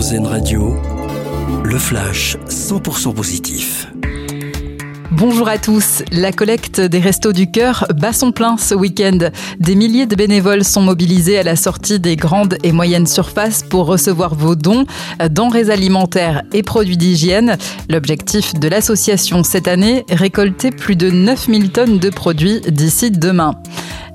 RZN Radio, le flash 100% positif. Bonjour à tous. La collecte des Restos du Cœur bat son plein ce week-end. Des milliers de bénévoles sont mobilisés à la sortie des grandes et moyennes surfaces pour recevoir vos dons, denrées alimentaires et produits d'hygiène. L'objectif de l'association cette année, récolter plus de 9000 tonnes de produits d'ici demain.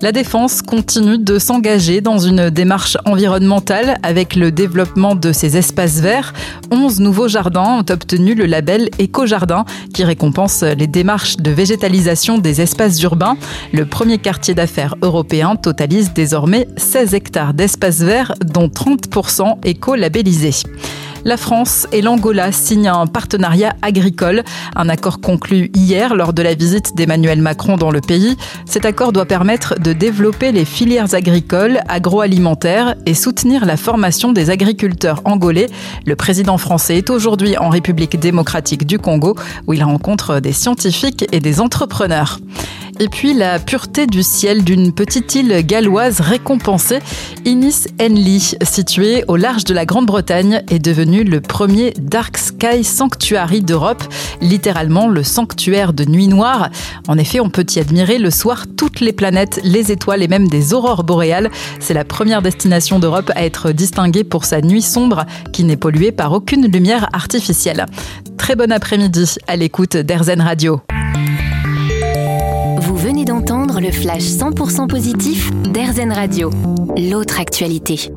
La Défense continue de s'engager dans une démarche environnementale avec le développement de ses espaces verts. 11 nouveaux jardins ont obtenu le label Éco-Jardin qui récompense les démarches de végétalisation des espaces urbains. Le premier quartier d'affaires européen totalise désormais 16 hectares d'espaces verts dont 30% éco-labellisés la France et l'Angola signent un partenariat agricole, un accord conclu hier lors de la visite d'Emmanuel Macron dans le pays. Cet accord doit permettre de développer les filières agricoles, agroalimentaires et soutenir la formation des agriculteurs angolais. Le président français est aujourd'hui en République démocratique du Congo où il rencontre des scientifiques et des entrepreneurs. Et puis la pureté du ciel d'une petite île galloise récompensée, Inis Henley, située au large de la Grande-Bretagne, est devenue le premier Dark Sky Sanctuary d'Europe, littéralement le sanctuaire de nuit noire. En effet, on peut y admirer le soir toutes les planètes, les étoiles et même des aurores boréales. C'est la première destination d'Europe à être distinguée pour sa nuit sombre qui n'est polluée par aucune lumière artificielle. Très bon après-midi à l'écoute d'Airzen Radio d'entendre le flash 100% positif d'Airzen Radio, l'autre actualité.